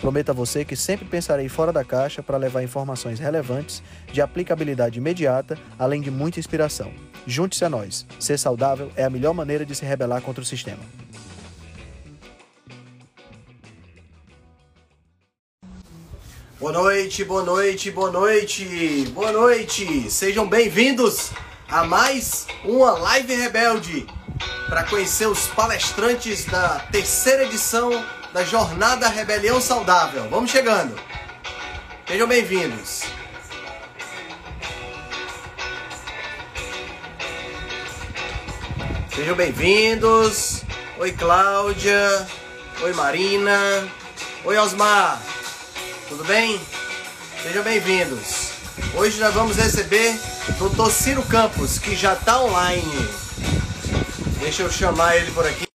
Prometo a você que sempre pensarei fora da caixa para levar informações relevantes, de aplicabilidade imediata, além de muita inspiração. Junte-se a nós. Ser saudável é a melhor maneira de se rebelar contra o sistema. Boa noite, boa noite, boa noite, boa noite. Sejam bem-vindos a mais uma Live Rebelde para conhecer os palestrantes da terceira edição da Jornada Rebelião Saudável. Vamos chegando. Sejam bem-vindos. Sejam bem-vindos. Oi, Cláudia. Oi, Marina. Oi, Osmar. Tudo bem? Sejam bem-vindos. Hoje nós vamos receber o Dr. Ciro Campos, que já está online. Deixa eu chamar ele por aqui.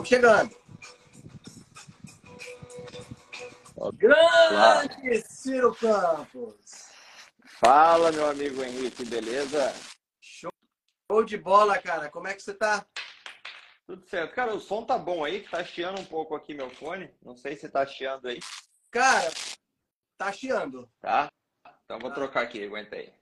Vamos chegando. Grande Ciro Campos. Fala, meu amigo Henrique, beleza? Show de bola, cara. Como é que você tá? Tudo certo. Cara, o som tá bom aí, que tá chiando um pouco aqui meu fone. Não sei se tá chiando aí. Cara, tá chiando. Tá? Então vou trocar aqui, aguenta aí.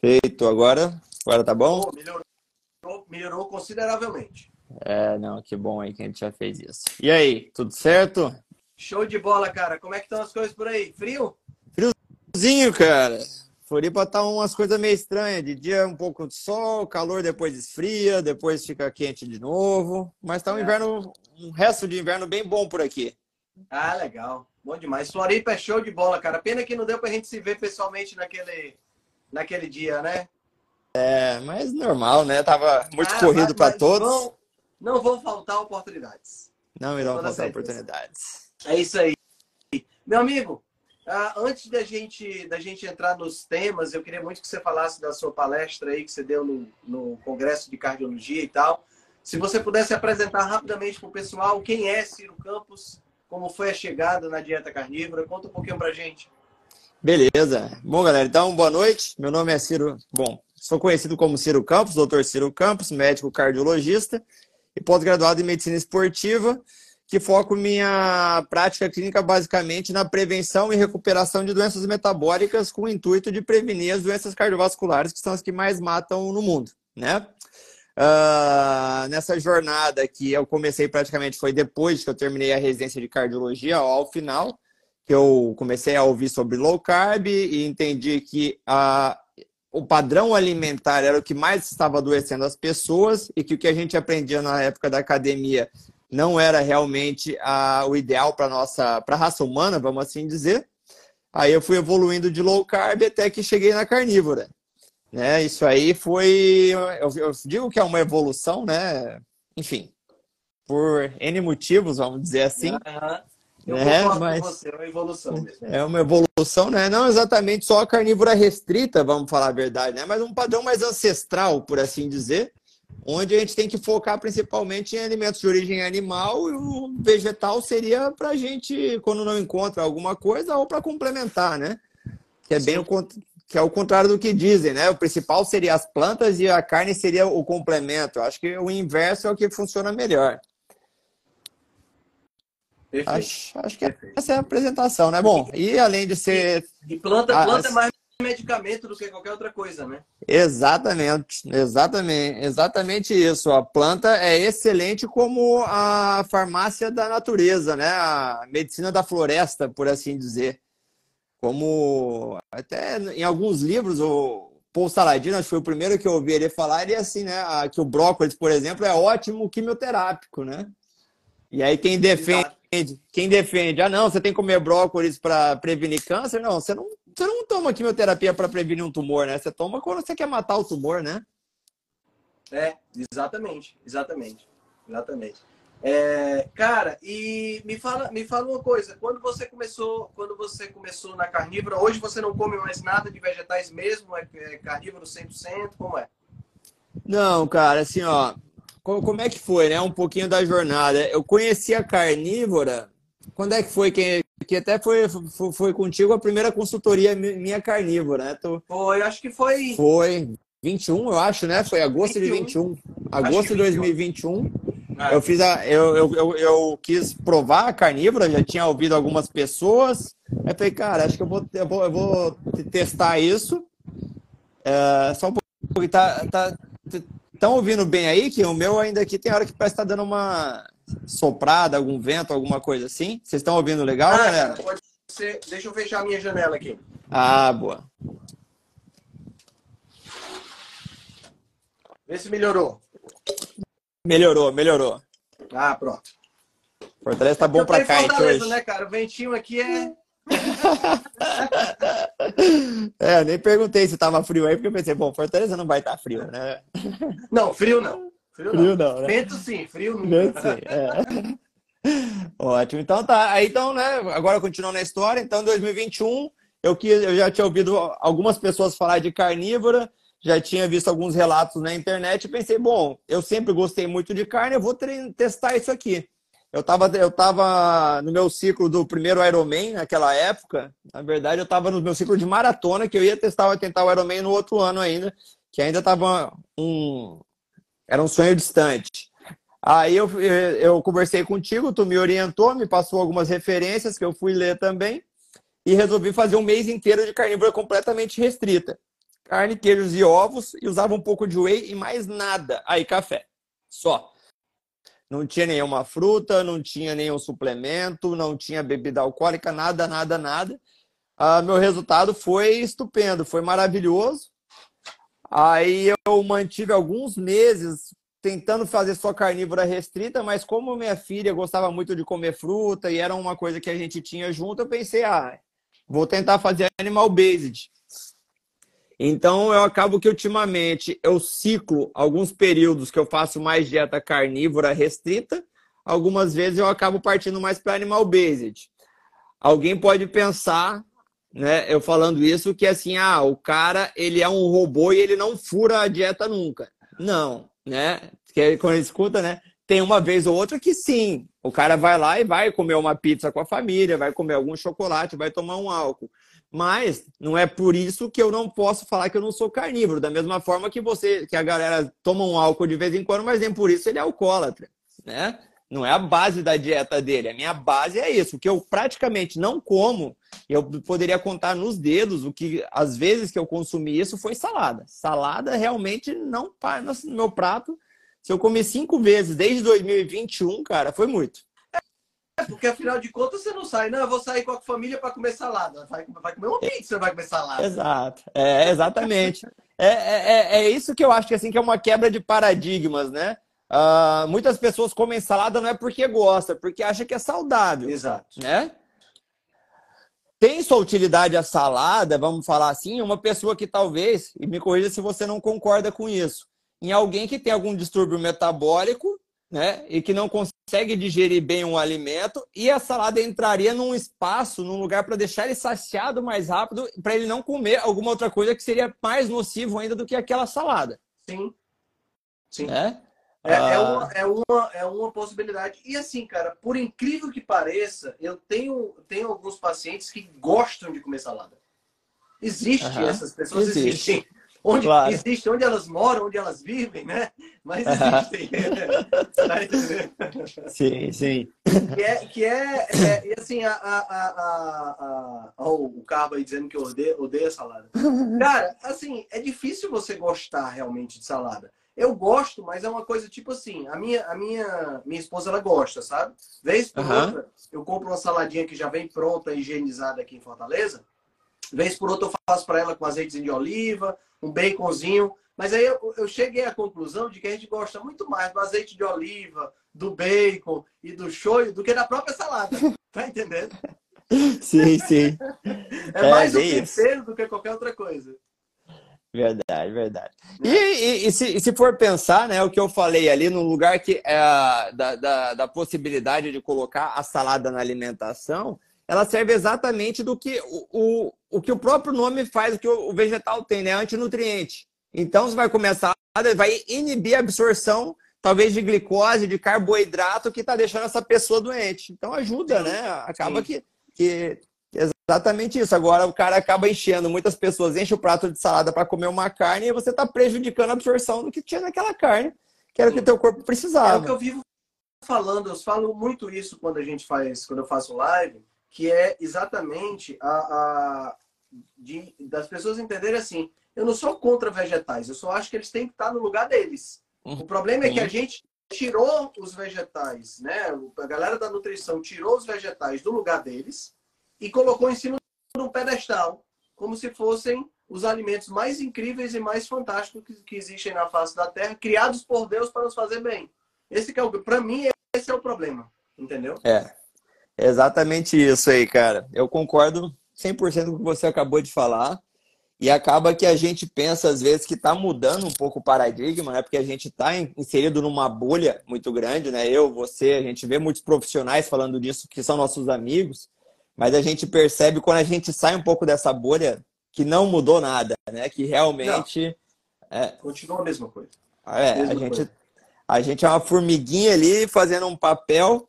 Feito, agora? Agora tá bom? Melhorou, melhorou consideravelmente. É, não, que bom aí que a gente já fez isso. E aí, tudo certo? Show de bola, cara. Como é que estão as coisas por aí? Frio? Friozinho, cara. Floripa tá umas coisas meio estranhas. De dia um pouco de sol, calor depois esfria, depois fica quente de novo. Mas tá um É. inverno, um resto de inverno bem bom por aqui. Ah, legal. Bom demais. Floripa é show de bola, cara. Pena que não deu pra gente se ver pessoalmente naquele, naquele dia, né? É, mas normal, né? Tava muito corrido para todos. Não, não vão faltar oportunidades. Não irão faltar certeza. oportunidades. É isso aí. Meu amigo, ah, antes da gente, da gente entrar nos temas, eu queria muito que você falasse da sua palestra aí que você deu no, no Congresso de Cardiologia e tal. Se você pudesse apresentar rapidamente para o pessoal quem é Ciro Campos, como foi a chegada na dieta carnívora, conta um pouquinho pra gente. Beleza. Bom, galera, então boa noite. Meu nome é Ciro. Bom, sou conhecido como Ciro Campos, doutor Ciro Campos, médico cardiologista e pós-graduado em medicina esportiva, que foco minha prática clínica basicamente na prevenção e recuperação de doenças metabólicas com o intuito de prevenir as doenças cardiovasculares, que são as que mais matam no mundo, né? Ah, nessa jornada que eu comecei praticamente foi depois que eu terminei a residência de cardiologia, ao final, que eu comecei a ouvir sobre low carb e entendi que a, o padrão alimentar era o que mais estava adoecendo as pessoas e que o que a gente aprendia na época da academia não era realmente a, o ideal para nossa para raça humana, vamos assim dizer. Aí eu fui evoluindo de low carb até que cheguei na carnívora. Né? Isso aí foi, eu, eu digo que é uma evolução, né? Enfim, por N motivos, vamos dizer assim. Aham. Eu É, mas- com você, é uma evolução mesmo. É uma evolução, né? Não exatamente só a carnívora restrita, vamos falar a verdade, né? Mas um padrão mais ancestral, por assim dizer, onde a gente tem que focar principalmente em alimentos de origem animal e o vegetal seria para a gente, quando não encontra alguma coisa, ou para complementar, né? Que é bem o, que é o contrário do que dizem, né? O principal seria as plantas e a carne seria o complemento. Eu acho que o inverso é o que funciona melhor. Perfeito. Acho, acho que essa é a apresentação, né? Bom, e além de ser E planta, planta é as- mais medicamento do que qualquer outra coisa, né? Exatamente, exatamente, exatamente isso. A planta é excelente como a farmácia da natureza, né? A medicina da floresta, por assim dizer. Como até em alguns livros, o Paul Saladino, acho que foi o primeiro que eu ouvi ele falar, ele é assim, né? Que o brócolis, por exemplo, é ótimo quimioterápico, né? E aí quem defende, quem defende, ah, não, você tem que comer brócolis para prevenir câncer. Não, você não, você não toma quimioterapia para prevenir um tumor, né? Você toma quando você quer matar o tumor, né? É, exatamente, exatamente, exatamente. É, cara, e me fala, me fala uma coisa. Quando você começou, quando você começou na carnívora, hoje você não come mais nada de vegetais mesmo? É, é carnívoro 100%? Como é? Não, cara, assim, ó, como é que foi, né? Um pouquinho da jornada. Eu conheci a carnívora. Quando é que foi que, que até foi, foi, foi contigo a primeira consultoria minha carnívora, né? Tu... Foi, acho que foi. Foi 21, eu acho, né? Foi agosto 21. de 21. Agosto de 2021. Ah. Eu fiz a. Eu, eu, eu, eu, quis provar a carnívora, já tinha ouvido algumas pessoas. Aí falei, cara, acho que eu vou, eu vou, eu vou testar isso. É, só um pouco. Tá, tá, Estão ouvindo bem aí? Que o meu ainda aqui tem hora que parece estar tá dando uma soprada, algum vento, alguma coisa assim. Vocês estão ouvindo legal, ah, galera? Pode ser. Deixa eu fechar a minha janela aqui. Ah, boa. Vê se melhorou. Melhorou, melhorou. Ah, pronto. Fortaleza tá bom pra cá, hoje. né, cara? O ventinho aqui é é, nem perguntei se tava frio aí, porque eu pensei, bom, Fortaleza não vai estar tá frio, né? Não, frio não. Frio, frio não. não né? Vento sim, frio não. Vento sim, é. Ótimo. Então tá. Aí então, né? Agora continuando na história, então 2021, eu, que, eu já tinha ouvido algumas pessoas falar de carnívora, já tinha visto alguns relatos na internet e pensei, bom, eu sempre gostei muito de carne, eu vou testar isso aqui. Eu estava eu tava no meu ciclo do primeiro Ironman naquela época. Na verdade, eu estava no meu ciclo de maratona, que eu ia testar, tentar o Ironman no outro ano ainda, que ainda estava um. Era um sonho distante. Aí eu, eu conversei contigo, tu me orientou, me passou algumas referências que eu fui ler também e resolvi fazer um mês inteiro de carnívora completamente restrita. Carne, queijos e ovos, e usava um pouco de whey e mais nada. Aí, café. Só. Não tinha nenhuma fruta, não tinha nenhum suplemento, não tinha bebida alcoólica, nada, nada, nada. Ah, meu resultado foi estupendo, foi maravilhoso. Aí eu mantive alguns meses tentando fazer só carnívora restrita, mas como minha filha gostava muito de comer fruta e era uma coisa que a gente tinha junto, eu pensei, ah, vou tentar fazer animal based. Então, eu acabo que ultimamente eu ciclo alguns períodos que eu faço mais dieta carnívora restrita, algumas vezes eu acabo partindo mais para animal based. Alguém pode pensar, né, eu falando isso, que assim, ah, o cara ele é um robô e ele não fura a dieta nunca. Não, né? Porque quando escuta, né? Tem uma vez ou outra que sim, o cara vai lá e vai comer uma pizza com a família, vai comer algum chocolate, vai tomar um álcool. Mas não é por isso que eu não posso falar que eu não sou carnívoro. Da mesma forma que você, que a galera toma um álcool de vez em quando, mas nem por isso ele é alcoólatra, né? Não é a base da dieta dele. A minha base é isso. Que eu praticamente não como, eu poderia contar nos dedos o que, às vezes que eu consumi isso, foi salada. Salada realmente não para no meu prato. Se eu comer cinco vezes desde 2021, cara, foi muito. É, porque afinal de contas você não sai, não, eu vou sair com a família para comer salada. Vai, vai comer uma pizza, vai comer salada. Exato, é, exatamente. é, é, é, é isso que eu acho que, assim, que é uma quebra de paradigmas, né? Uh, muitas pessoas comem salada não é porque gosta, é porque acha que é saudável. Exato. Né? Tem sua utilidade a salada, vamos falar assim, uma pessoa que talvez, e me corrija se você não concorda com isso, em alguém que tem algum distúrbio metabólico né? E que não consegue digerir bem um alimento, e a salada entraria num espaço, num lugar para deixar ele saciado mais rápido, para ele não comer alguma outra coisa que seria mais nocivo ainda do que aquela salada. Sim. Sim. Né? É, é, ah... uma, é, uma, é uma possibilidade. E assim, cara, por incrível que pareça, eu tenho, tenho alguns pacientes que gostam de comer salada. Existe, uhum. essas pessoas Existe. existem. Onde claro. existe, onde elas moram, onde elas vivem, né? Mas existem. sim, sim. Que é, que é, é e assim, a, a, a, a, o Carba aí dizendo que eu odeio, odeio salada. Cara, assim, é difícil você gostar realmente de salada. Eu gosto, mas é uma coisa tipo assim, a minha, a minha, minha esposa ela gosta, sabe? Vez por uhum. outra, eu compro uma saladinha que já vem pronta, higienizada aqui em Fortaleza. Vez por outra eu faço para ela com azeite de oliva, um baconzinho. Mas aí eu, eu, cheguei à conclusão de que a gente gosta muito mais do azeite de oliva, do bacon e do shoyu do que da própria salada. Tá entendendo? Sim, sim. É, é mais o tempero do que qualquer outra coisa. Verdade, verdade. E, e, e, se, e, se, for pensar, né, o que eu falei ali, no lugar que é, da, da, da, possibilidade de colocar a salada na alimentação, ela serve exatamente do que o, o, o que o próprio nome faz, o que o, o vegetal tem, né? Antinutriente. Então, você vai começar, vai inibir a absorção, talvez, de glicose, de carboidrato, que está deixando essa pessoa doente. Então, ajuda, né? Acaba que, que Exatamente isso. Agora o cara acaba enchendo, muitas pessoas enchem o prato de salada para comer uma carne e você está prejudicando a absorção do que tinha naquela carne, que era o que o teu corpo precisava. É o que eu vivo falando, eu falo muito isso quando a gente faz, quando eu faço live, que é exatamente a, a de, das pessoas entenderem assim, eu não sou contra vegetais, eu só acho que eles têm que estar no lugar deles. Uhum. O problema é que a gente tirou os vegetais, né? A galera da nutrição tirou os vegetais do lugar deles e colocou em cima de um pedestal, como se fossem os alimentos mais incríveis e mais fantásticos que, que existem na face da Terra, criados por Deus para nos fazer bem. Esse que é o, para mim, esse é o problema, entendeu? É, exatamente isso aí, cara. Eu concordo 100% com o que você acabou de falar. E acaba que a gente pensa, às vezes, que está mudando um pouco o paradigma, né? Porque a gente está inserido numa bolha muito grande, né? Eu, você, a gente vê muitos profissionais falando disso que são nossos amigos. Mas a gente percebe quando a gente sai um pouco dessa bolha que não mudou nada, né? Que realmente. É... Continua a mesma coisa. É, mesma a, gente, coisa. a gente é uma formiguinha ali fazendo um papel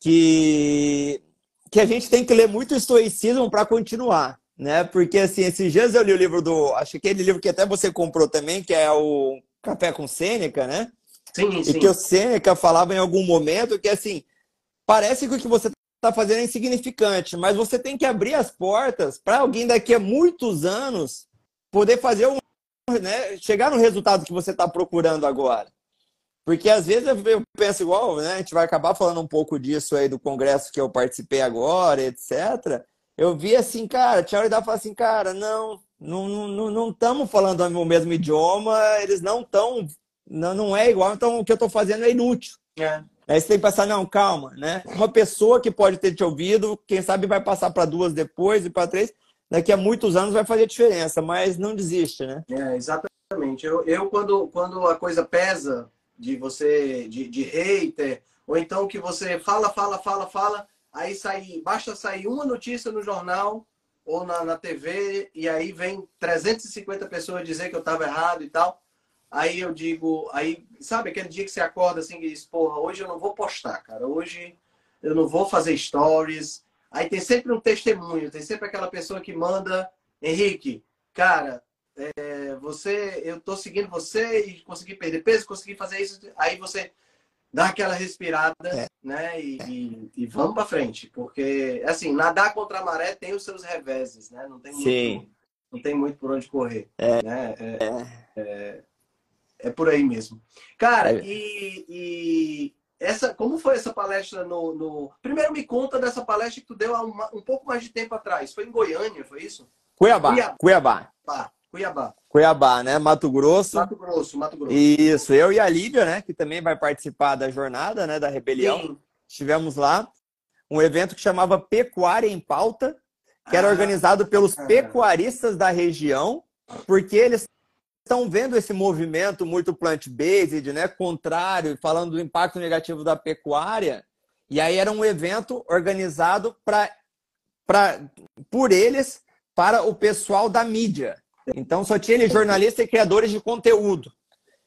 que, que a gente tem que ler muito estoicismo para continuar, né? Porque assim, esses dias eu li o livro do. Acho que aquele livro que até você comprou também, que é o Café com Sêneca, né? Sim, sim. E que o Sêneca falava em algum momento que assim. Parece que o que você está fazendo é insignificante, mas você tem que abrir as portas para alguém daqui a muitos anos poder fazer um, né, chegar no resultado que você está procurando agora. Porque às vezes eu penso igual, né? A gente vai acabar falando um pouco disso aí do congresso que eu participei agora, etc. Eu vi assim, cara, tinha hora de falar assim, cara, não, não estamos não, falando o mesmo idioma, eles não estão, não, não é igual, então o que eu estou fazendo é inútil. É. Aí você tem que pensar, não, calma, né? Uma pessoa que pode ter te ouvido, quem sabe vai passar para duas depois e para três, daqui a muitos anos vai fazer diferença, mas não desiste, né? É, exatamente. Eu, eu quando, quando a coisa pesa de você, de, de hater, ou então que você fala, fala, fala, fala, aí sai, basta sair uma notícia no jornal ou na, na TV, e aí vem 350 pessoas dizer que eu estava errado e tal. Aí eu digo, aí, sabe aquele dia que você acorda assim e diz, porra, hoje eu não vou postar, cara, hoje eu não vou fazer stories. Aí tem sempre um testemunho, tem sempre aquela pessoa que manda, Henrique, cara, é, você, eu tô seguindo você e consegui perder peso, consegui fazer isso. Aí você dá aquela respirada, é. né? E, e, e vamos para frente, porque assim, nadar contra a maré tem os seus reveses, né? Não tem Sim. muito, não tem muito por onde correr, é. né? É, é. é é por aí mesmo. Cara, é. e, e, essa, como foi essa palestra no, no, Primeiro me conta dessa palestra que tu deu há uma, um pouco mais de tempo atrás. Foi em Goiânia, foi isso? Cuiabá. Cuiabá. Cuiabá. Cuiabá. Cuiabá, né? Mato Grosso. Mato Grosso, Mato Grosso. Isso, eu e a Lívia, né? Que também vai participar da jornada, né? Da rebelião. Sim. Estivemos lá. Um evento que chamava Pecuária em Pauta, que era ah, organizado pelos pecuaristas da região, porque eles estão vendo esse movimento muito plant-based, né, contrário, falando do impacto negativo da pecuária. E aí era um evento organizado pra, pra, por eles para o pessoal da mídia. Então só tinha ele jornalistas e criadores de conteúdo.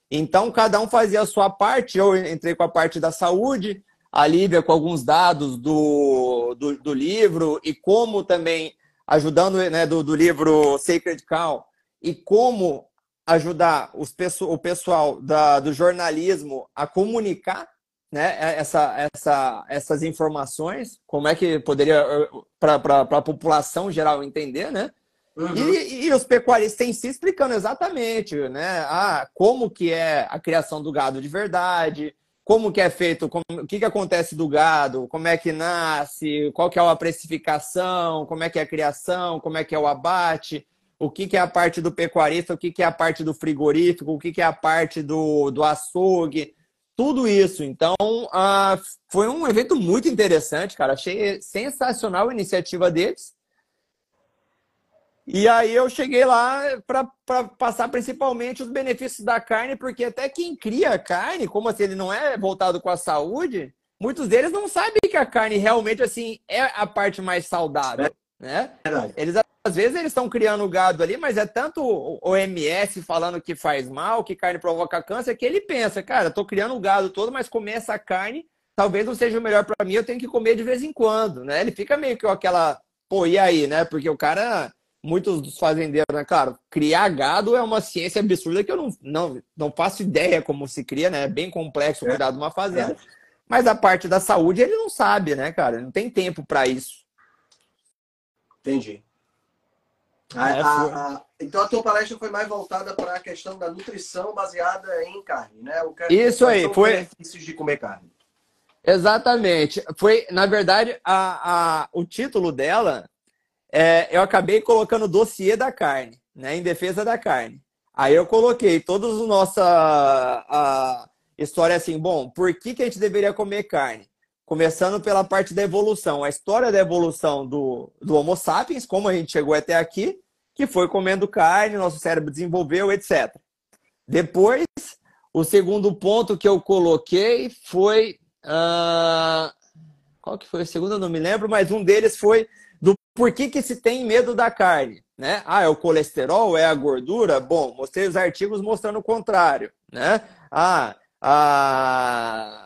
Então cada um fazia a sua parte. Eu entrei com a parte da saúde, a Lívia com alguns dados do, do, do livro e como também ajudando né, do, do livro Sacred Cow e como ajudar os, o pessoal da, do jornalismo a comunicar né, essa, essa, essas informações, como é que poderia, para a população geral entender, né? Uhum. E, e, os pecuaristas em si explicando exatamente né, ah, como que é a criação do gado de verdade, como que é feito, como, o que, que acontece do gado, como é que nasce, qual que é a precificação, como é que é a criação, como é que é o abate, o que, que é a parte do pecuarista, o que, que é a parte do frigorífico, o que, que é a parte do, do açougue, tudo isso. Então, uh, foi um evento muito interessante, cara. Achei sensacional a iniciativa deles. E aí eu cheguei lá para passar principalmente os benefícios da carne, porque até quem cria carne, como assim ele não é voltado com a saúde, muitos deles não sabem que a carne realmente assim é a parte mais saudável, né? Eles às vezes eles estão criando gado ali, mas é tanto o OMS falando que faz mal, que carne provoca câncer, que ele pensa, cara, tô criando o gado todo, mas comer essa carne talvez não seja o melhor para mim, eu tenho que comer de vez em quando, né? Ele fica meio que com aquela, pô, e aí, né? Porque o cara, muitos dos fazendeiros, né? Claro, criar gado é uma ciência absurda que eu não, não, não faço ideia como se cria, né? É bem complexo é. cuidar de uma fazenda. É. Mas a parte da saúde ele não sabe, né, cara? Ele não tem tempo para isso. Entendi. A, é, a, a, então a tua palestra foi mais voltada para a questão da nutrição baseada em carne, né? O que, Isso aí, foi. Benefícios de comer carne. Exatamente. Foi, na verdade, a, a, o título dela, é, eu acabei colocando dossiê da carne, né? Em defesa da carne. Aí eu coloquei toda a nossa a, história assim, bom, por que, que a gente deveria comer carne? Começando pela parte da evolução, a história da evolução do, do Homo sapiens, como a gente chegou até aqui, que foi comendo carne, nosso cérebro desenvolveu, etc. Depois, o segundo ponto que eu coloquei foi. Uh, qual que foi o segundo? Eu não me lembro, mas um deles foi do porquê que se tem medo da carne. Né? Ah, é o colesterol, é a gordura? Bom, mostrei os artigos mostrando o contrário. Né? Ah, ah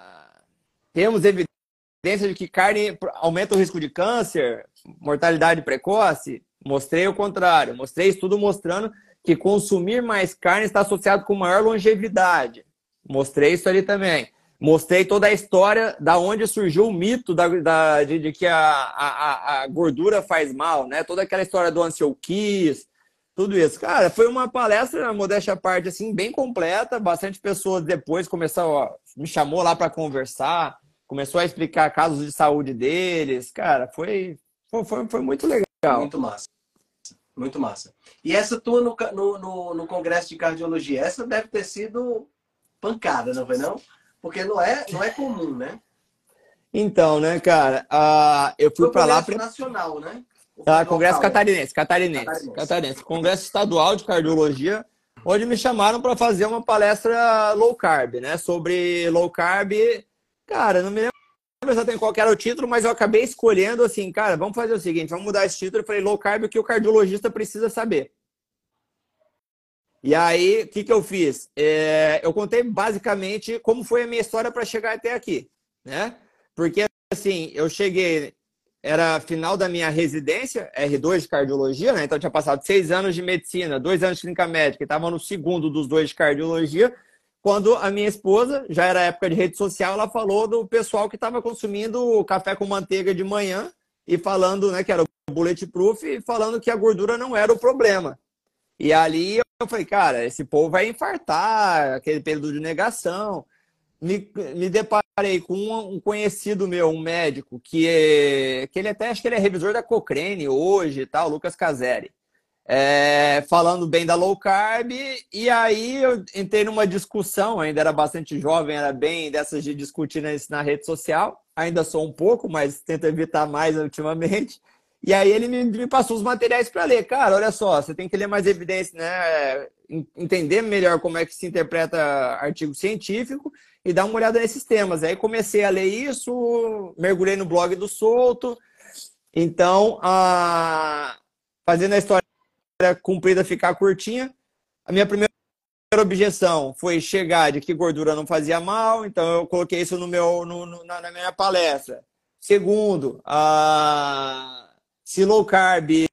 temos evidência de que carne aumenta o risco de câncer, mortalidade precoce? Mostrei o contrário. Mostrei estudo mostrando que consumir mais carne está associado com maior longevidade. Mostrei isso ali também. Mostrei toda a história da onde surgiu o mito da, da de, de, que a, a, a, gordura faz mal, né? Toda aquela história do Ansel Kiss, tudo isso. Cara, foi uma palestra, modéstia à parte, assim, bem completa. Bastante pessoas depois começaram, me chamou lá para conversar começou a explicar casos de saúde deles. Cara, foi, foi, foi muito legal. Muito massa. Muito massa. E essa tua no, no, no, Congresso de Cardiologia, essa deve ter sido pancada, não foi não? Porque não é, não é comum, né? Então, né, cara, uh, eu fui para lá... Congresso nacional, né? Ah, Congresso catarinense, catarinense, catarinense, catarinense. Congresso Estadual de Cardiologia, onde me chamaram para fazer uma palestra low carb, né? Sobre low carb Cara, não me lembro exatamente qual era o título, mas eu acabei escolhendo assim, cara, vamos fazer o seguinte, vamos mudar esse título. Eu falei, low carb, o que o cardiologista precisa saber. E aí, o que, que eu fiz? É, eu contei basicamente como foi a minha história para chegar até aqui, né? Porque, assim, eu cheguei, era final da minha residência, R2 de cardiologia, né? Então, tinha passado seis anos de medicina, dois anos de clínica médica, estava no segundo dos dois de cardiologia quando a minha esposa, já era época de rede social, ela falou do pessoal que estava consumindo café com manteiga de manhã e falando, né, que era o bulletproof e falando que a gordura não era o problema. E ali eu falei, cara, esse povo vai infartar, aquele período de negação. Me, me deparei com um, conhecido meu, um médico, que, é, que ele até acho que ele é revisor da Cochrane hoje e tal, Lucas Caseri é, falando bem da low carb, e aí eu entrei numa discussão, ainda era bastante jovem, era bem dessas de discutir isso na rede social, ainda sou um pouco, mas tento evitar mais ultimamente. E aí ele me, me passou os materiais para ler. Cara, olha só, você tem que ler mais evidência, né? Entender melhor como é que se interpreta artigo científico e dar uma olhada nesses temas. Aí comecei a ler isso, mergulhei no blog do Solto. Então, a... fazendo a história cumprida ficar curtinha. A minha primeira objeção foi chegar de que gordura não fazia mal, então eu coloquei isso no meu, no, no, na, minha palestra. Segundo, a, se low carb,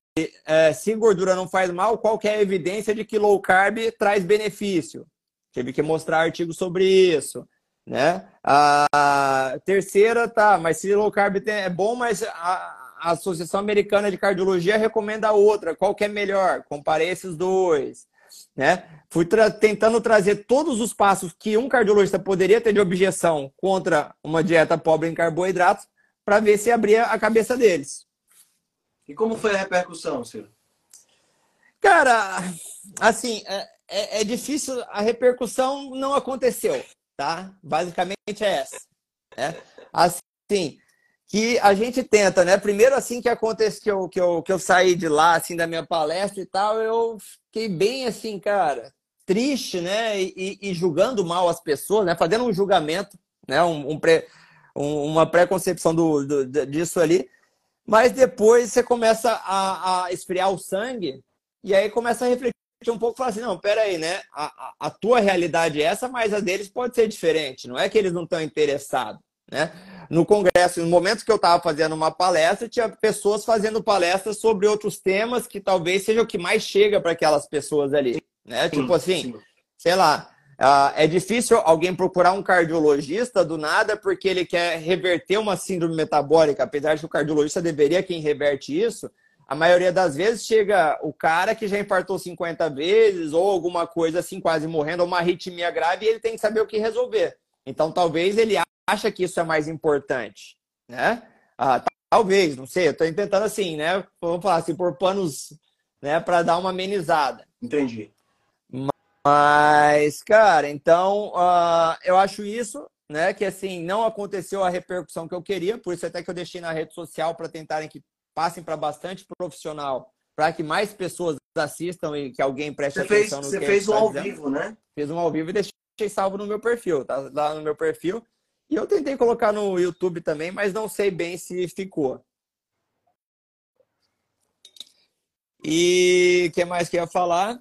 é, se gordura não faz mal, qual é a evidência de que low carb traz benefício? Tive que mostrar artigo sobre isso. Né? A terceira, tá, mas se low carb é bom, mas a, a Associação Americana de Cardiologia recomenda outra. Qual que é melhor? Comparei esses dois. Né? Fui tra tentando trazer todos os passos que um cardiologista poderia ter de objeção contra uma dieta pobre em carboidratos para ver se abria a cabeça deles. E como foi a repercussão, Ciro? Cara, assim, é, é, é, difícil, a repercussão não aconteceu, tá? Basicamente é essa. Né? Assim, que a gente tenta, né? Primeiro, assim que aconteceu, que eu, que, eu, que eu saí de lá, assim, da minha palestra e tal, eu fiquei bem assim, cara, triste, né? E, e julgando mal as pessoas, né? Fazendo um julgamento, né? Um, um pré, um, uma preconcepção do, do, disso ali. Mas depois você começa a, a esfriar o sangue e aí começa a refletir um pouco e falar assim, não, peraí, né? A, a, tua realidade é essa, mas a deles pode ser diferente. Não é que eles não estão interessados, né? No congresso, no momento que eu estava fazendo uma palestra, tinha pessoas fazendo palestras sobre outros temas que talvez seja o que mais chega para aquelas pessoas ali, né? Sim, tipo assim, sim. sei lá, Uh, é difícil alguém procurar um cardiologista do nada porque ele quer reverter uma síndrome metabólica, apesar de que o cardiologista deveria quem reverte isso. A maioria das vezes chega o cara que já infartou 50 vezes ou alguma coisa assim, quase morrendo, ou uma arritmia grave, e ele tem que saber o que resolver. Então, talvez ele acha que isso é mais importante, né? Ah, talvez, não sei. Eu estou tentando assim, né? Vamos falar assim, por panos, né, para dar uma amenizada. Entendi. Mas, cara, então uh, eu acho isso, né? Que assim, não aconteceu a repercussão que eu queria, por isso até que eu deixei na rede social para tentarem que passem para bastante profissional, para que mais pessoas assistam e que alguém preste você atenção fez, no você que fez um tá ao dizendo. vivo, né? Fiz um ao vivo e deixei salvo no meu perfil, tá lá no meu perfil. E eu tentei colocar no YouTube também, mas não sei bem se ficou. E o que mais que eu ia falar?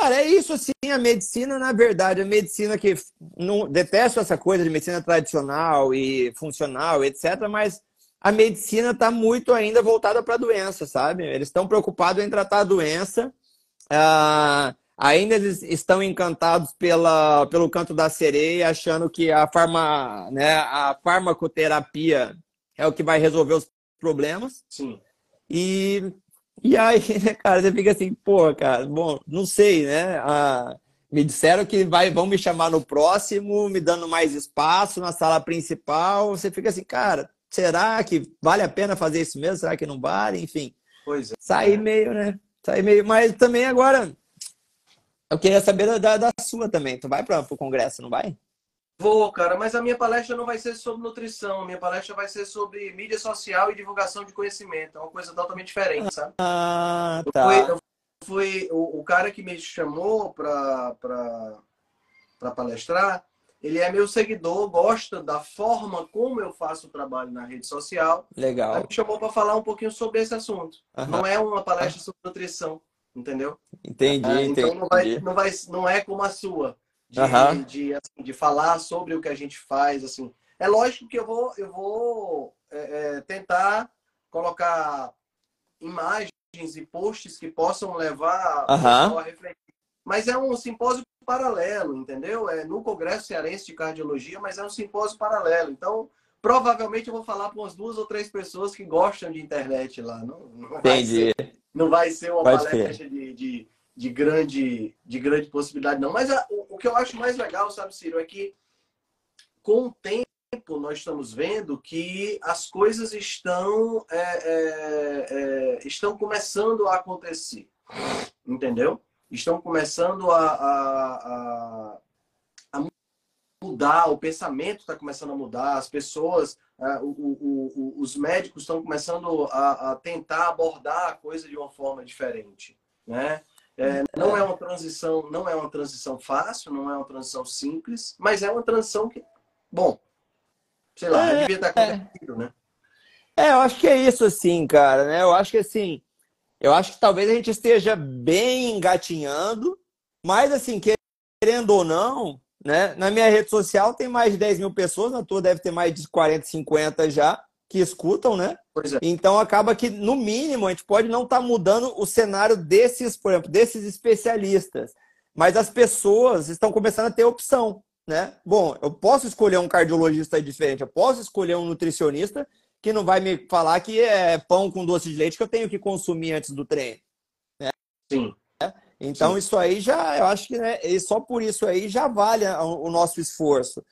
Cara, é isso assim, a medicina, na verdade, a medicina que não detesto essa coisa de medicina tradicional e funcional, etc., mas a medicina está muito ainda voltada para a doença, sabe? Eles estão preocupados em tratar a doença. Uh, ainda eles estão encantados pela, pelo canto da sereia, achando que a, farma, né, a farmacoterapia é o que vai resolver os problemas. Sim. E e aí, né, cara, você fica assim, pô, cara, bom, não sei, né? Ah, me disseram que vai, vão me chamar no próximo, me dando mais espaço na sala principal. Você fica assim, cara, será que vale a pena fazer isso mesmo? Será que não vale? Enfim. Pois é. Sair meio, né? Sair meio. Mas também agora, eu queria saber da, da sua também. Tu vai para o congresso, não vai? Vou, cara, mas a minha palestra não vai ser sobre nutrição. A minha palestra vai ser sobre mídia social e divulgação de conhecimento. É uma coisa totalmente diferente, sabe? Ah, tá. Eu fui, eu fui o, o, cara que me chamou para palestrar, ele é meu seguidor, gosta da forma como eu faço o trabalho na rede social. Legal. Aí me chamou para falar um pouquinho sobre esse assunto. Uhum. Não é uma palestra sobre nutrição, entendeu? Entendi, ah, então entendi. Não, vai, não, vai, não é como a sua de, uhum. de, assim, de falar sobre o que a gente faz, assim. É lógico que eu vou, eu vou é, é, tentar colocar imagens e posts que possam levar uhum. a refletir. Mas é um simpósio paralelo, entendeu? É no Congresso Cearense de Cardiologia, mas é um simpósio paralelo. Então, provavelmente eu vou falar com umas duas ou três pessoas que gostam de internet lá. Não, não Entendi. Vai ser, não vai ser uma Pode palestra de, de de grande, de grande possibilidade, não. Mas a, o, o, que eu acho mais legal, sabe, Ciro, é que com o tempo nós estamos vendo que as coisas estão, é, é, é, estão começando a acontecer. Entendeu? Estão começando a, a, a, mudar, o pensamento está começando a mudar, as pessoas, é, o, o, os médicos estão começando a, a tentar abordar a coisa de uma forma diferente. Né? É, não é uma transição, não é uma transição fácil, não é uma transição simples, mas é uma transição que, bom, sei lá, é, devia estar acontecido, é. né? É, eu acho que é isso, assim, cara, né? Eu acho que assim, eu acho que talvez a gente esteja bem engatinhando, mas assim, querendo ou não, né? Na minha rede social tem mais de 10 mil pessoas, na tua deve ter mais de 40, 50 já que escutam, né? É. Então acaba que, no mínimo, a gente pode não estar tá mudando o cenário desses, por exemplo, desses especialistas. Mas as pessoas estão começando a ter opção, né? Bom, eu posso escolher um cardiologista diferente, eu posso escolher um nutricionista que não vai me falar que é pão com doce de leite que eu tenho que consumir antes do treino. Né? Sim. Então Sim. isso aí já, eu acho que né, só por isso aí já vale o nosso esforço.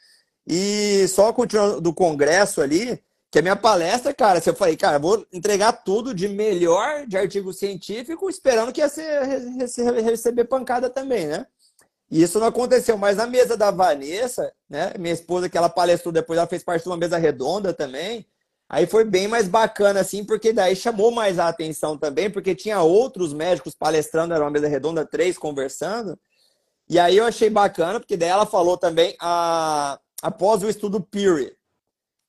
E só continuando do congresso ali, que a minha palestra, cara, se eu falei, cara, vou entregar tudo de melhor de artigo científico, esperando que ia ser, receber pancada também, né? E isso não aconteceu, mas na mesa da Vanessa, né, minha esposa, que ela palestrou depois, ela fez parte de uma mesa redonda também, aí foi bem mais bacana, assim, porque daí chamou mais a atenção também, porque tinha outros médicos palestrando, era uma mesa redonda, três conversando, e aí eu achei bacana, porque daí ela falou também, a, após o estudo Peary,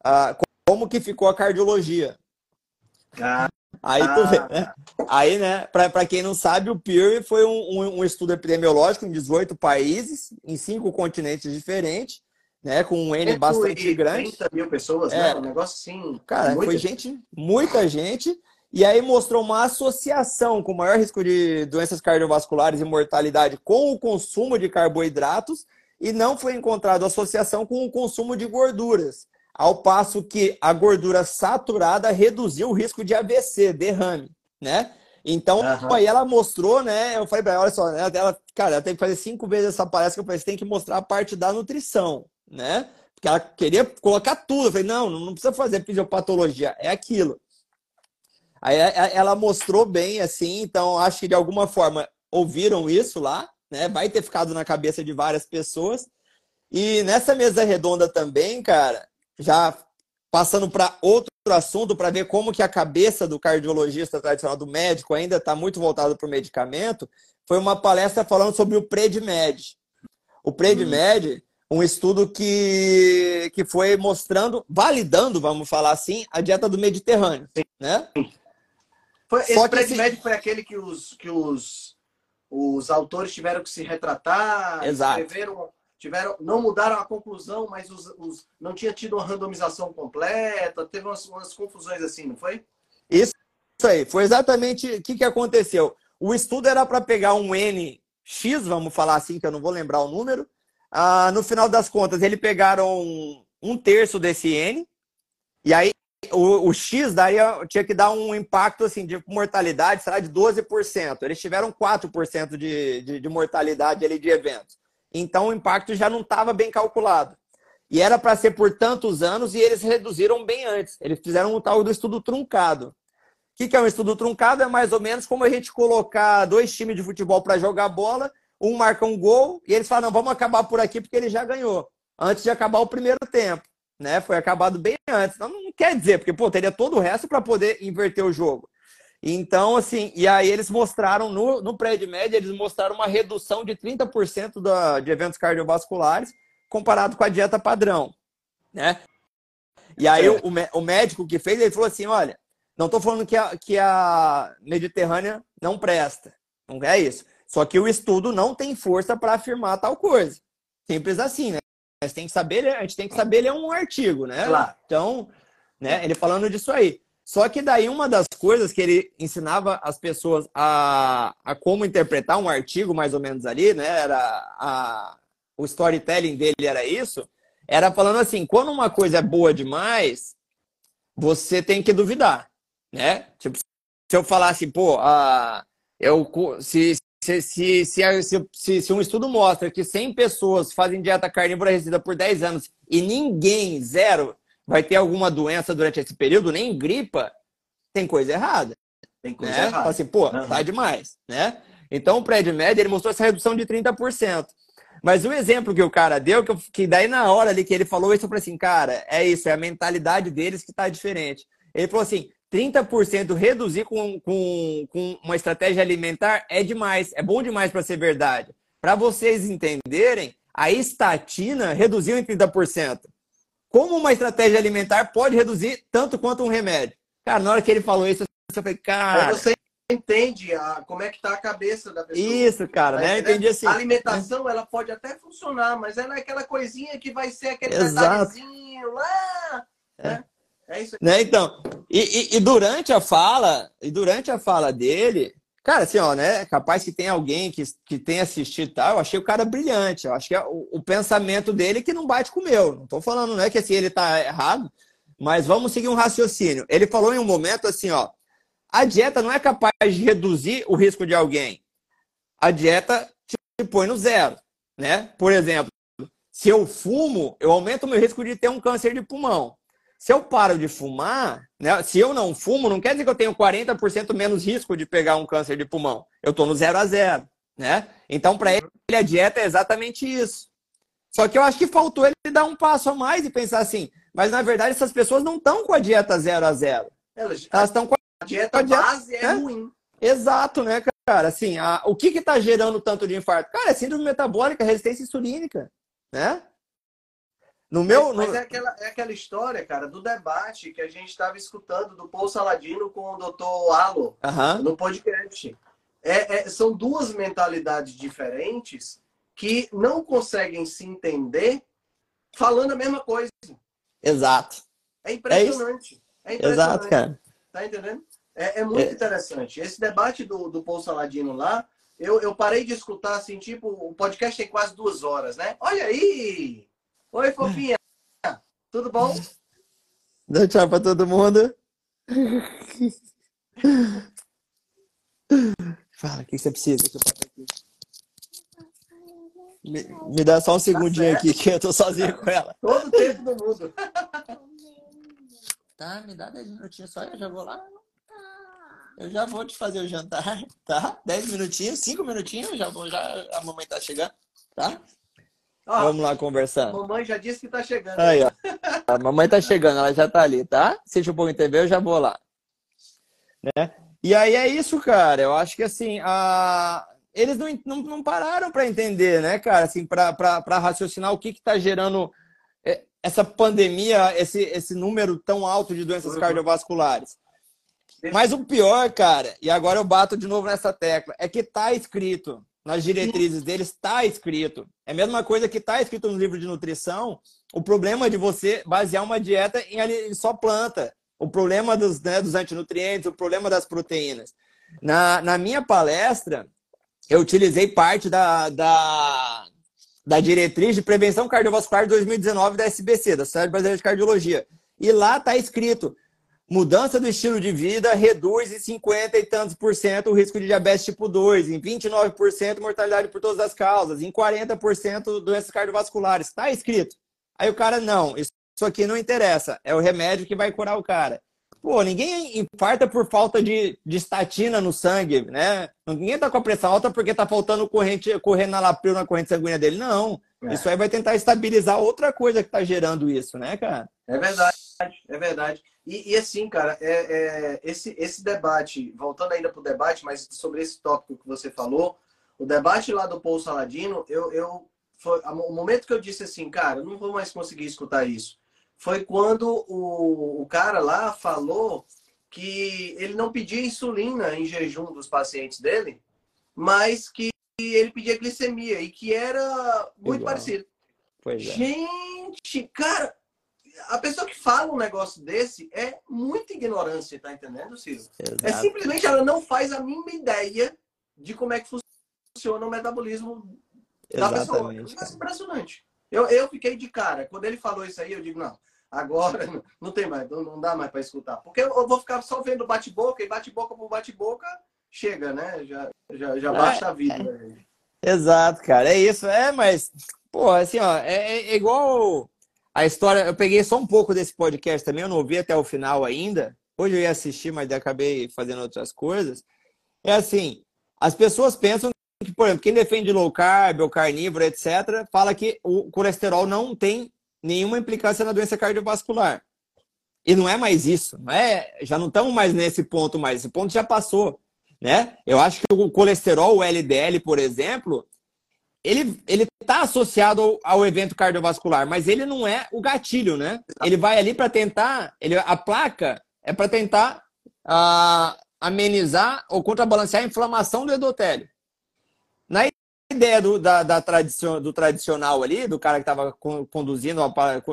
a, como que ficou a cardiologia. Ah, aí tu vê, né? Aí, né, para quem não sabe, o Peary foi um, um, um, estudo epidemiológico em 18 países, em cinco continentes diferentes, né, com um N bastante grande. 30 mil pessoas, né? é. né? Um negócio assim. Cara, muita... foi gente, muita gente. E aí mostrou uma associação com maior risco de doenças cardiovasculares e mortalidade com o consumo de carboidratos e não foi encontrado associação com o consumo de gorduras ao passo que a gordura saturada reduziu o risco de AVC, derrame, né? Então, uhum. aí ela mostrou, né? Eu falei para ela, olha só, né, ela, cara, ela tem que fazer cinco vezes essa palestra, eu falei, você tem que mostrar a parte da nutrição, né? Porque ela queria colocar tudo. Eu falei, não, não precisa fazer fisiopatologia, é aquilo. Aí ela mostrou bem, assim, então acho que de alguma forma ouviram isso lá, né? Vai ter ficado na cabeça de várias pessoas. E nessa mesa redonda também, cara, já passando para outro assunto, para ver como que a cabeça do cardiologista tradicional, do médico, ainda está muito voltado para o medicamento, foi uma palestra falando sobre o PREDMED. O PREDMED, um estudo que, que foi mostrando, validando, vamos falar assim, a dieta do Mediterrâneo. Né? Foi, esse PREDMED esse... foi aquele que os, que os, os autores tiveram que se retratar, Exato. escreveram tiveram, não mudaram a conclusão, mas os, os, não tinha tido uma randomização completa, teve umas, umas confusões assim, não foi? Isso, isso aí, foi exatamente o que, que aconteceu. O estudo era para pegar um N X, vamos falar assim, que eu não vou lembrar o número. Ah, no final das contas, eles pegaram um terço desse N, e aí o, o, X daria, tinha que dar um impacto assim, de mortalidade, será de 12%. Eles tiveram 4% de, de, de mortalidade ali de eventos. Então o impacto já não estava bem calculado. E era para ser por tantos anos e eles reduziram bem antes. Eles fizeram um tal do estudo truncado. O que é um estudo truncado? É mais ou menos como a gente colocar dois times de futebol para jogar bola, um marca um gol e eles falam, não, vamos acabar por aqui porque ele já ganhou, antes de acabar o primeiro tempo. Né? Foi acabado bem antes. Não, não quer dizer, porque pô, teria todo o resto para poder inverter o jogo. Então, assim, e aí eles mostraram no, no média, eles mostraram uma redução de 30% da, de eventos cardiovasculares comparado com a dieta padrão, né? E aí o, o médico que fez, ele falou assim, olha, não estou falando que a, que a Mediterrânea não presta, não é isso. Só que o estudo não tem força para afirmar tal coisa. Simples assim, né? Mas tem que saber, a gente tem que saber ler um artigo, né? Claro. Então, né, ele falando disso aí. Só que daí uma das coisas que ele ensinava as pessoas a, a como interpretar um artigo, mais ou menos ali, né? Era a, o storytelling dele era isso. Era falando assim, quando uma coisa é boa demais, você tem que duvidar, né? Tipo, se eu falar assim, pô, a, eu, se, se, se, se, se, um estudo mostra que 100 pessoas fazem dieta carnívora resistida por 10 anos e ninguém, zero, vai ter alguma doença durante esse período, nem gripa, tem coisa errada. Tem coisa né? errada. Assim, pô, uhum. tá demais, né? Então o prédio médio, ele mostrou essa redução de 30%. Mas o exemplo que o cara deu, que, eu, que daí na hora ali que ele falou isso, eu falei assim, cara, é isso, é a mentalidade deles que tá diferente. Ele falou assim, 30% reduzir com, com, com uma estratégia alimentar é demais, é bom demais para ser verdade. Para vocês entenderem, a estatina reduziu em 30% como uma estratégia alimentar pode reduzir tanto quanto um remédio. Cara, na hora que ele falou isso, eu falei, cara. Você entende a, como é que tá a cabeça da pessoa. Isso, cara, né? né? Entendi assim. A alimentação, né? ela pode até funcionar, mas ela é aquela coisinha que vai ser aquele detalhezinho lá. É. Né? É isso Né? Então, e, e, e, durante a fala, e durante a fala dele, Cara, assim, ó, né? Capaz que tem alguém que, que tenha assistido tal. Eu achei o cara brilhante. Eu acho que é o, o, pensamento dele que não bate com o meu. Não tô falando, não é que assim ele tá errado, mas vamos seguir um raciocínio. Ele falou em um momento assim, ó. A dieta não é capaz de reduzir o risco de alguém. A dieta te põe no zero, né? Por exemplo, se eu fumo, eu aumento o meu risco de ter um câncer de pulmão. Se eu paro de fumar, né? Se eu não fumo, não quer dizer que eu tenho 40% menos risco de pegar um câncer de pulmão. Eu estou no zero a zero, né? Então, para ele, a dieta é exatamente isso. Só que eu acho que faltou ele dar um passo a mais e pensar assim, mas na verdade essas pessoas não estão com a dieta zero a zero. Elas estão com a dieta, a dieta base é né? ruim. Exato, né, cara? Assim, a, o que está gerando tanto de infarto? Cara, é síndrome metabólica, resistência insulínica, né? No meu, mas, no... é, aquela, é aquela história, cara, do debate que a gente estava escutando do Paul Saladino com o Dr. Alo uhum. no podcast. É, é, são duas mentalidades diferentes que não conseguem se entender falando a mesma coisa. Exato. É impressionante. É, é impressionante. Exato, cara. Tá entendendo? É, é muito é. interessante. Esse debate do, do Paul Saladino lá, eu, eu parei de escutar, assim, tipo, o podcast tem quase duas horas, né? Olha aí! Oi, fofinha. Tudo bom? Dá tchau pra todo mundo. Fala, o que você precisa? Me, me dá só um segundinho tá aqui, que eu tô sozinho com ela. Todo o tempo do mundo. Tá, me dá 10 minutinhos só, eu já vou lá. Eu já vou te fazer o jantar, tá? 10 minutinhos, 5 minutinhos, já vou, já a mamãe tá chegando, tá? Ó, Vamos lá conversar. Mamãe já disse que tá chegando. Aí, ó. A mamãe tá chegando, ela já tá ali, tá? Um pouco em TV, eu já vou lá. Né? E aí é isso, cara. Eu acho que assim, a... eles não, não, não pararam para entender, né, cara? Assim, para raciocinar o que que tá gerando é, essa pandemia, esse, esse número tão alto de doenças uhum. cardiovasculares. Mas o pior, cara, e agora eu bato de novo nessa tecla, é que tá escrito nas diretrizes deles está escrito. É a mesma coisa que está escrito no livro de nutrição. O problema de você basear uma dieta em só planta. O problema dos, né, dos antinutrientes, o problema das proteínas. Na, na minha palestra, eu utilizei parte da, da, da diretriz de prevenção cardiovascular de 2019 da SBC, da Sociedade Brasileira de Cardiologia. E lá está escrito: Mudança do estilo de vida reduz em 50 e tantos por cento o risco de diabetes tipo 2, em 29% mortalidade por todas as causas, em 40% doenças cardiovasculares. Está escrito. Aí o cara, não, isso aqui não interessa. É o remédio que vai curar o cara. Pô, ninguém infarta por falta de, de estatina no sangue, né? Ninguém tá com a pressão alta porque tá faltando corrente, correndo na lapril na corrente sanguínea dele. Não. É. Isso aí vai tentar estabilizar outra coisa que tá gerando isso, né, cara? É verdade, é verdade. E, e assim, cara, é, é, esse, esse debate, voltando ainda para o debate, mas sobre esse tópico que você falou, o debate lá do Paul Saladino, eu, eu foi, o momento que eu disse assim, cara, não vou mais conseguir escutar isso, foi quando o, o cara lá falou que ele não pedia insulina em jejum dos pacientes dele, mas que ele pedia glicemia e que era muito Igual. parecido. Pois é. Gente, cara, a pessoa que fala um negócio desse é muita ignorância, tá entendendo, Ciro? Exato. É simplesmente ela não faz a mínima ideia de como é que funciona o metabolismo Exatamente, da pessoa. É impressionante. Eu, eu fiquei de cara. Quando ele falou isso aí, eu digo, não, agora não tem mais, não, dá mais para escutar. Porque eu vou ficar só vendo bate-boca e bate-boca por bate-boca chega, né? Já, já, já basta é, a vida. É. Exato, cara. É isso. É, mas, pô, assim, ó, é, é igual a história, eu peguei só um pouco desse podcast também, eu não ouvi até o final ainda. Hoje eu ia assistir, mas acabei fazendo outras coisas. É assim, as pessoas pensam que, por exemplo, quem defende low carb ou carnívoro, etc., fala que o colesterol não tem nenhuma implicância na doença cardiovascular. E não é mais isso, não é? Já não estamos mais nesse ponto mais, esse ponto já passou, né? Eu acho que o colesterol, o LDL, por exemplo, ele ele está associado ao, ao, evento cardiovascular, mas ele não é o gatilho, né? Ele vai ali para tentar, ele, a placa é para tentar uh, amenizar ou contrabalancear a inflamação do endotélio. Na ideia do, da, da tradicion, do tradicional ali, do cara que estava conduzindo,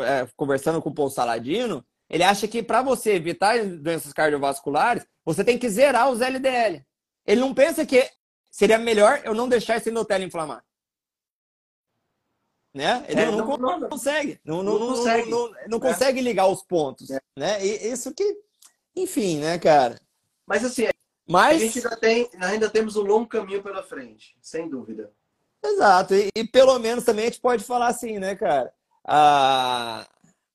é, conversando com o Paul Saladino, ele acha que para você evitar doenças cardiovasculares, você tem que zerar os LDL. Ele não pensa que seria melhor eu não deixar esse endotélio inflamar né? Ele é, não, não, não, consegue, não, não, não consegue, não, né? consegue ligar os pontos, é. né? E isso que, enfim, né, cara? Mas assim, Mas... a gente ainda, tem, ainda temos um longo caminho pela frente, sem dúvida. Exato, e, e pelo menos também a gente pode falar assim, né, cara? A,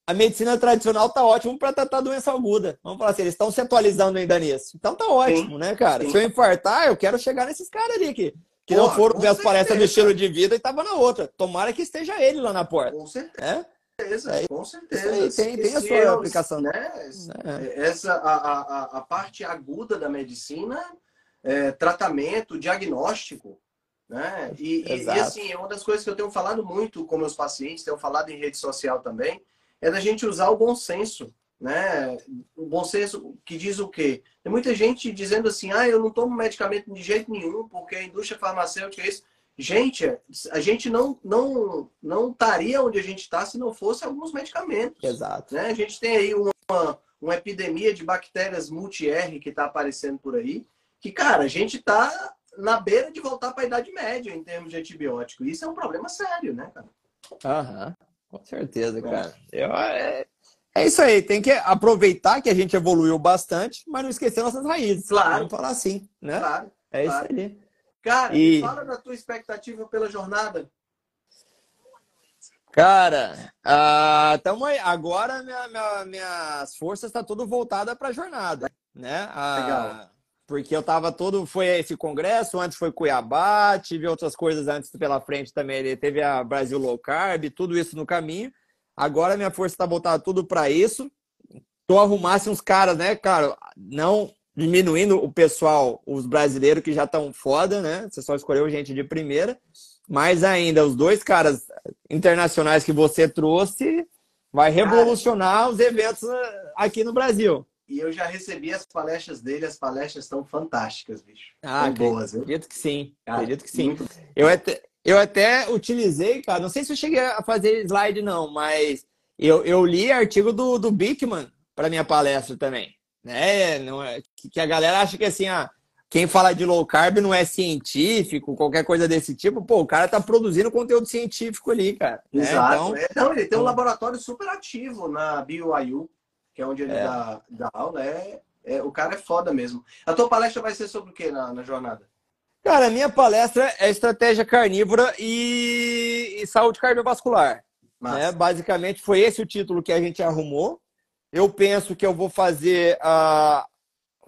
a medicina tradicional tá ótimo para tratar doença aguda. Vamos falar assim, eles estão se atualizando ainda nisso. Então tá ótimo, Sim. né, cara? Sim. Se eu infartar, eu quero chegar nesses caras ali que, que Porra, não foram ver as palestras do estilo de vida e tava na outra. Tomara que esteja ele lá na porta. Com certeza. É? certeza, é, com certeza. Tem, tem a sua aplicação. Né? É. Essa, a, a, a parte aguda da medicina, é, tratamento, diagnóstico, né? E, e, e, assim, uma das coisas que eu tenho falado muito com meus pacientes, tenho falado em rede social também, é da gente usar o bom senso, né? O bom senso que diz o quê? Tem muita gente dizendo assim, ah, eu não tomo medicamento de jeito nenhum, porque a indústria farmacêutica é isso. Gente, a gente não não não estaria onde a gente está se não fosse alguns medicamentos. Exato. Né? A gente tem aí uma, uma epidemia de bactérias multi-R que está aparecendo por aí, que, cara, a gente está na beira de voltar para a Idade Média em termos de antibiótico. Isso é um problema sério, né, cara? Aham, com certeza, é. cara. Eu, é, é isso aí, tem que aproveitar que a gente evoluiu bastante, mas não esquecer nossas raízes. Claro. Vamos falar assim, né? Claro. É claro. isso aí. Cara, e... fala da tua expectativa pela jornada. Cara, uh, tamo aí. agora minha, minha, minhas forças estão tá tudo voltada para a jornada, né? Uh, Legal. Porque eu tava todo, foi esse congresso, antes foi Cuiabá, tive outras coisas antes pela frente também, teve a Brasil Low Carb, tudo isso no caminho. Agora minha força está voltada tudo para isso. Tô arrumasse uns caras, né, cara, não diminuindo o pessoal, os brasileiros que já estão foda, né? Você só escolheu gente de primeira. Mas ainda, os dois caras internacionais que você trouxe vai revolucionar os eventos eh, aqui no Brasil. E eu já recebi as palestras dele, as palestras estão fantásticas, bicho. Ah, acredito, boas, viu? acredito que sim. Cara, acredito que sim. Muito... Eu, até, eu até utilizei, cara, não sei se eu cheguei a fazer slide, não, mas eu, eu li artigo do, do Bickman para minha palestra também né? Não é, que a galera acha que assim, ah, quem fala de low carb não é científico, qualquer coisa desse tipo, pô, o cara tá produzindo conteúdo científico ali, cara. Né? Exato. Então, é, não, ele tem um laboratório super ativo na BioIU, que é onde ele é. dá, dá aula. É, é, o cara é foda mesmo. A tua palestra vai ser sobre o que na, na jornada? Cara, a minha palestra é estratégia carnívora e, e saúde cardiovascular. Né? Basicamente foi esse o título que a gente arrumou. Eu penso que eu vou fazer uh,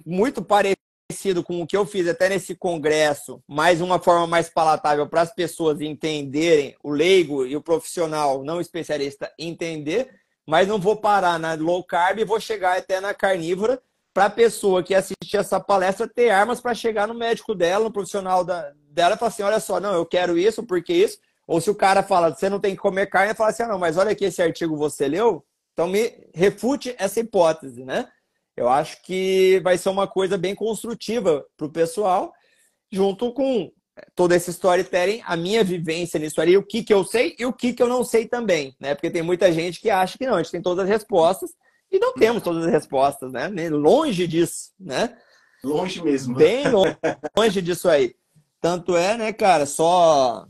muito parecido com o que eu fiz até nesse congresso, mas uma forma mais palatável para as pessoas entenderem, o leigo e o profissional não especialista entender, mas não vou parar na low carb e vou chegar até na carnívora para a pessoa que assistir essa palestra ter armas para chegar no médico dela, no profissional da, dela e falar assim, olha só, não, eu quero isso, porque isso. Ou se o cara fala, você não tem que comer carne, fala assim, ah, não, mas olha aqui esse artigo você leu, então, me refute essa hipótese, né? Eu acho que vai ser uma coisa bem construtiva para o pessoal, junto com todo esse storytelling, a minha vivência nisso ali, o que, que eu sei e o que, que eu não sei também, né? Porque tem muita gente que acha que não, a gente tem todas as respostas e não temos todas as respostas, né? Longe disso, né? Longe mesmo. Bem longe, longe disso aí. Tanto é, né, cara, só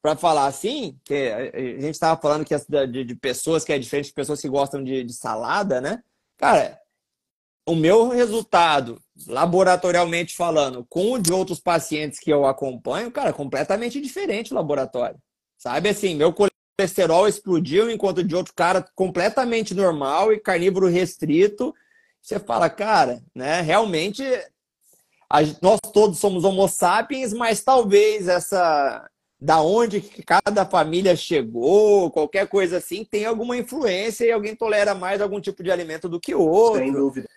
para falar assim, que a gente estava falando que de, de, pessoas que é diferente de pessoas que gostam de, de, salada, né? Cara, o meu resultado, laboratorialmente falando, com o de outros pacientes que eu acompanho, cara, completamente diferente o laboratório. Sabe assim, meu colesterol explodiu enquanto de outro cara completamente normal e carnívoro restrito. Você fala, cara, né? Realmente nós todos somos homo sapiens, mas talvez essa da onde cada família chegou, qualquer coisa assim, tem alguma influência e alguém tolera mais algum tipo de alimento do que outro. Sem dúvida.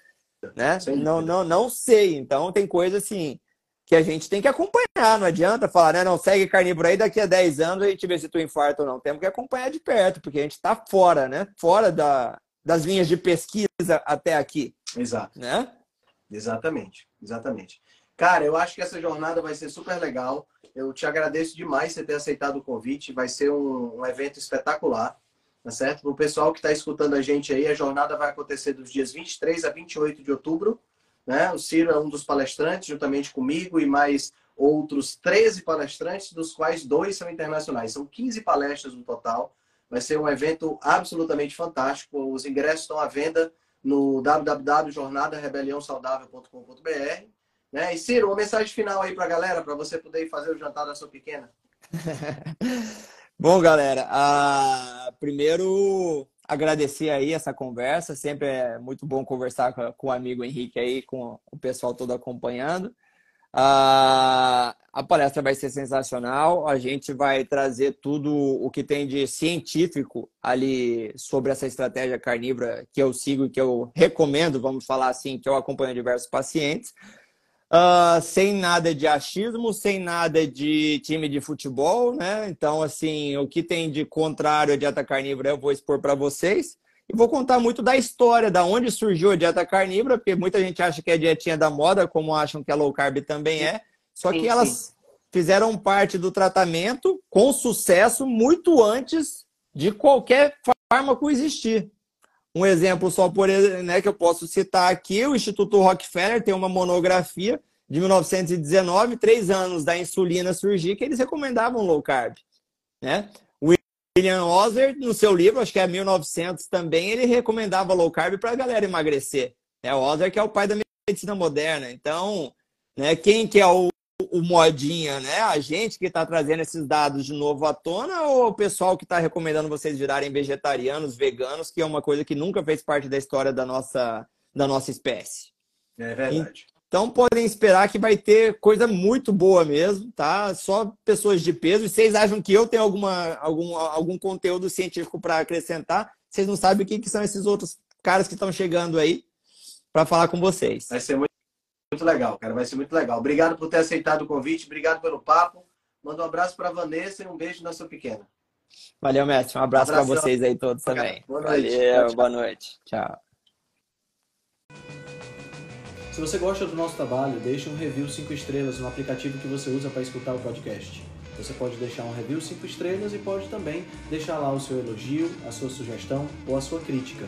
Né? Sem não, dúvida. não, não sei. Então tem coisa assim que a gente tem que acompanhar. Não adianta falar, né? Não segue carnívoro aí, daqui a 10 anos a gente vê se tu infarta ou não. Temos que acompanhar de perto, porque a gente está fora, né? Fora da, das linhas de pesquisa até aqui. Exato. Né? Exatamente, exatamente. Cara, eu acho que essa jornada vai ser super legal. Eu te agradeço demais você ter aceitado o convite. Vai ser um, um evento espetacular, tá certo? Para o pessoal que está escutando a gente aí, a jornada vai acontecer dos dias 23 a 28 de outubro. Né? O Ciro é um dos palestrantes, juntamente comigo e mais outros 13 palestrantes, dos quais dois são internacionais. São 15 palestras no total. Vai ser um evento absolutamente fantástico. Os ingressos estão à venda no www.jornadarebeliãosaudável.com.br né? E Ciro, uma mensagem final aí para a galera, para você poder fazer o jantar da sua pequena. Bom, galera, a... primeiro agradecer aí essa conversa. Sempre é muito bom conversar com, o amigo Henrique aí, com o pessoal todo acompanhando. Uh, a palestra vai ser sensacional. A gente vai trazer tudo o que tem de científico ali sobre essa estratégia carnívora que eu sigo e que eu recomendo, vamos falar assim, que eu acompanho diversos pacientes. Uh, sem nada de achismo, sem nada de time de futebol, né? Então, assim, o que tem de contrário à dieta carnívora eu vou expor para vocês. E vou contar muito da história, da onde surgiu a dieta carnívora, porque muita gente acha que é a dietinha da moda, como acham que a low carb também é. Só que sim, elas sim. fizeram parte do tratamento com sucesso muito antes de qualquer fármaco existir. Um exemplo só por né, que eu posso citar aqui, o Instituto Rockefeller tem uma monografia de 1919, três anos da insulina surgir, que eles recomendavam low carb. Né? William Ozer, no seu livro, acho que é 1900 também, ele recomendava low carb para a galera emagrecer. É o Ozer que é o pai da medicina moderna. Então, né, quem que é o o modinha, né? A gente que está trazendo esses dados de novo à tona ou o pessoal que está recomendando vocês virarem vegetarianos, veganos, que é uma coisa que nunca fez parte da história da nossa, da nossa espécie? É verdade. Então podem esperar que vai ter coisa muito boa mesmo, tá? Só pessoas de peso. E vocês acham que eu tenho alguma, algum, algum conteúdo científico para acrescentar? Vocês não sabem o que, que são esses outros caras que estão chegando aí para falar com vocês. Vai ser muito muito legal, cara. Vai ser muito legal. Obrigado por ter aceitado o convite, obrigado pelo papo. Manda um abraço para Vanessa e um beijo na sua pequena. Valeu, mestre. Um abraço para vocês aí todos também. Boa noite. Valeu, tchau, boa noite. Tchau. Se você gosta do nosso trabalho, deixe um review 5 estrelas no aplicativo que você usa para escutar o podcast. Você pode deixar um review 5 estrelas e pode também deixar lá o seu elogio, a sua sugestão ou a sua crítica.